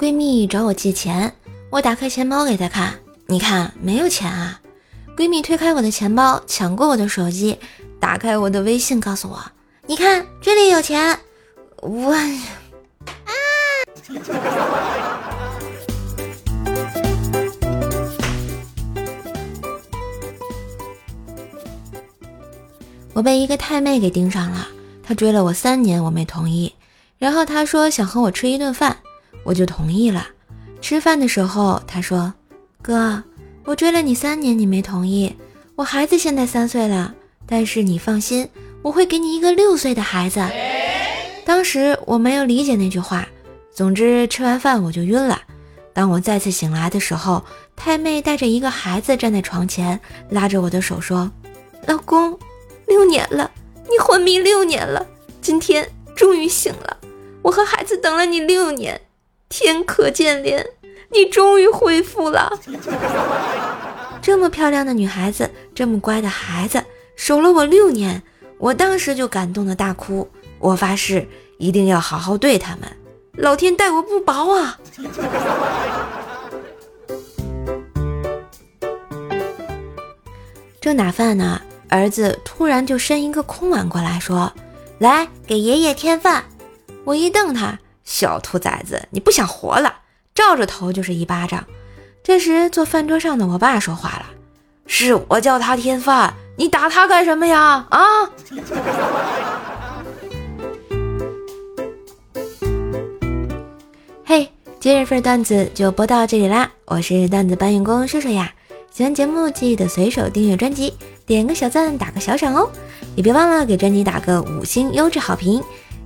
闺蜜找我借钱，我打开钱包给她看，你看没有钱啊。闺蜜推开我的钱包，抢过我的手机，打开我的微信，告诉我，你看这里有钱。我啊！我被一个太妹给盯上了，她追了我三年，我没同意。然后她说想和我吃一顿饭，我就同意了。吃饭的时候，他说：“哥，我追了你三年，你没同意。我孩子现在三岁了，但是你放心，我会给你一个六岁的孩子。”当时我没有理解那句话。总之，吃完饭我就晕了。当我再次醒来的时候，太妹带着一个孩子站在床前，拉着我的手说：“老公，六年了，你昏迷六年了，今天终于醒了。我和孩子等了你六年，天可见怜，你终于恢复了。这么漂亮的女孩子，这么乖的孩子，守了我六年，我当时就感动的大哭。我发誓。”一定要好好对他们，老天待我不薄啊！正打饭呢，儿子突然就伸一个空碗过来，说：“来给爷爷添饭。”我一瞪他，小兔崽子，你不想活了？照着头就是一巴掌。这时坐饭桌上的我爸说话了：“是我叫他添饭，你打他干什么呀？啊！” 嘿，今日份段子就播到这里啦！我是段子搬运工射手呀，喜欢节目记得随手订阅专辑，点个小赞，打个小赏哦，也别忘了给专辑打个五星优质好评。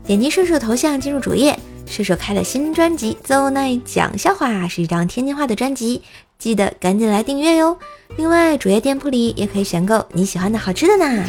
点击射手头像进入主页，射手开了新专辑《邹奈讲笑话》，是一张天津话的专辑，记得赶紧来订阅哟。另外，主页店铺里也可以选购你喜欢的好吃的呢。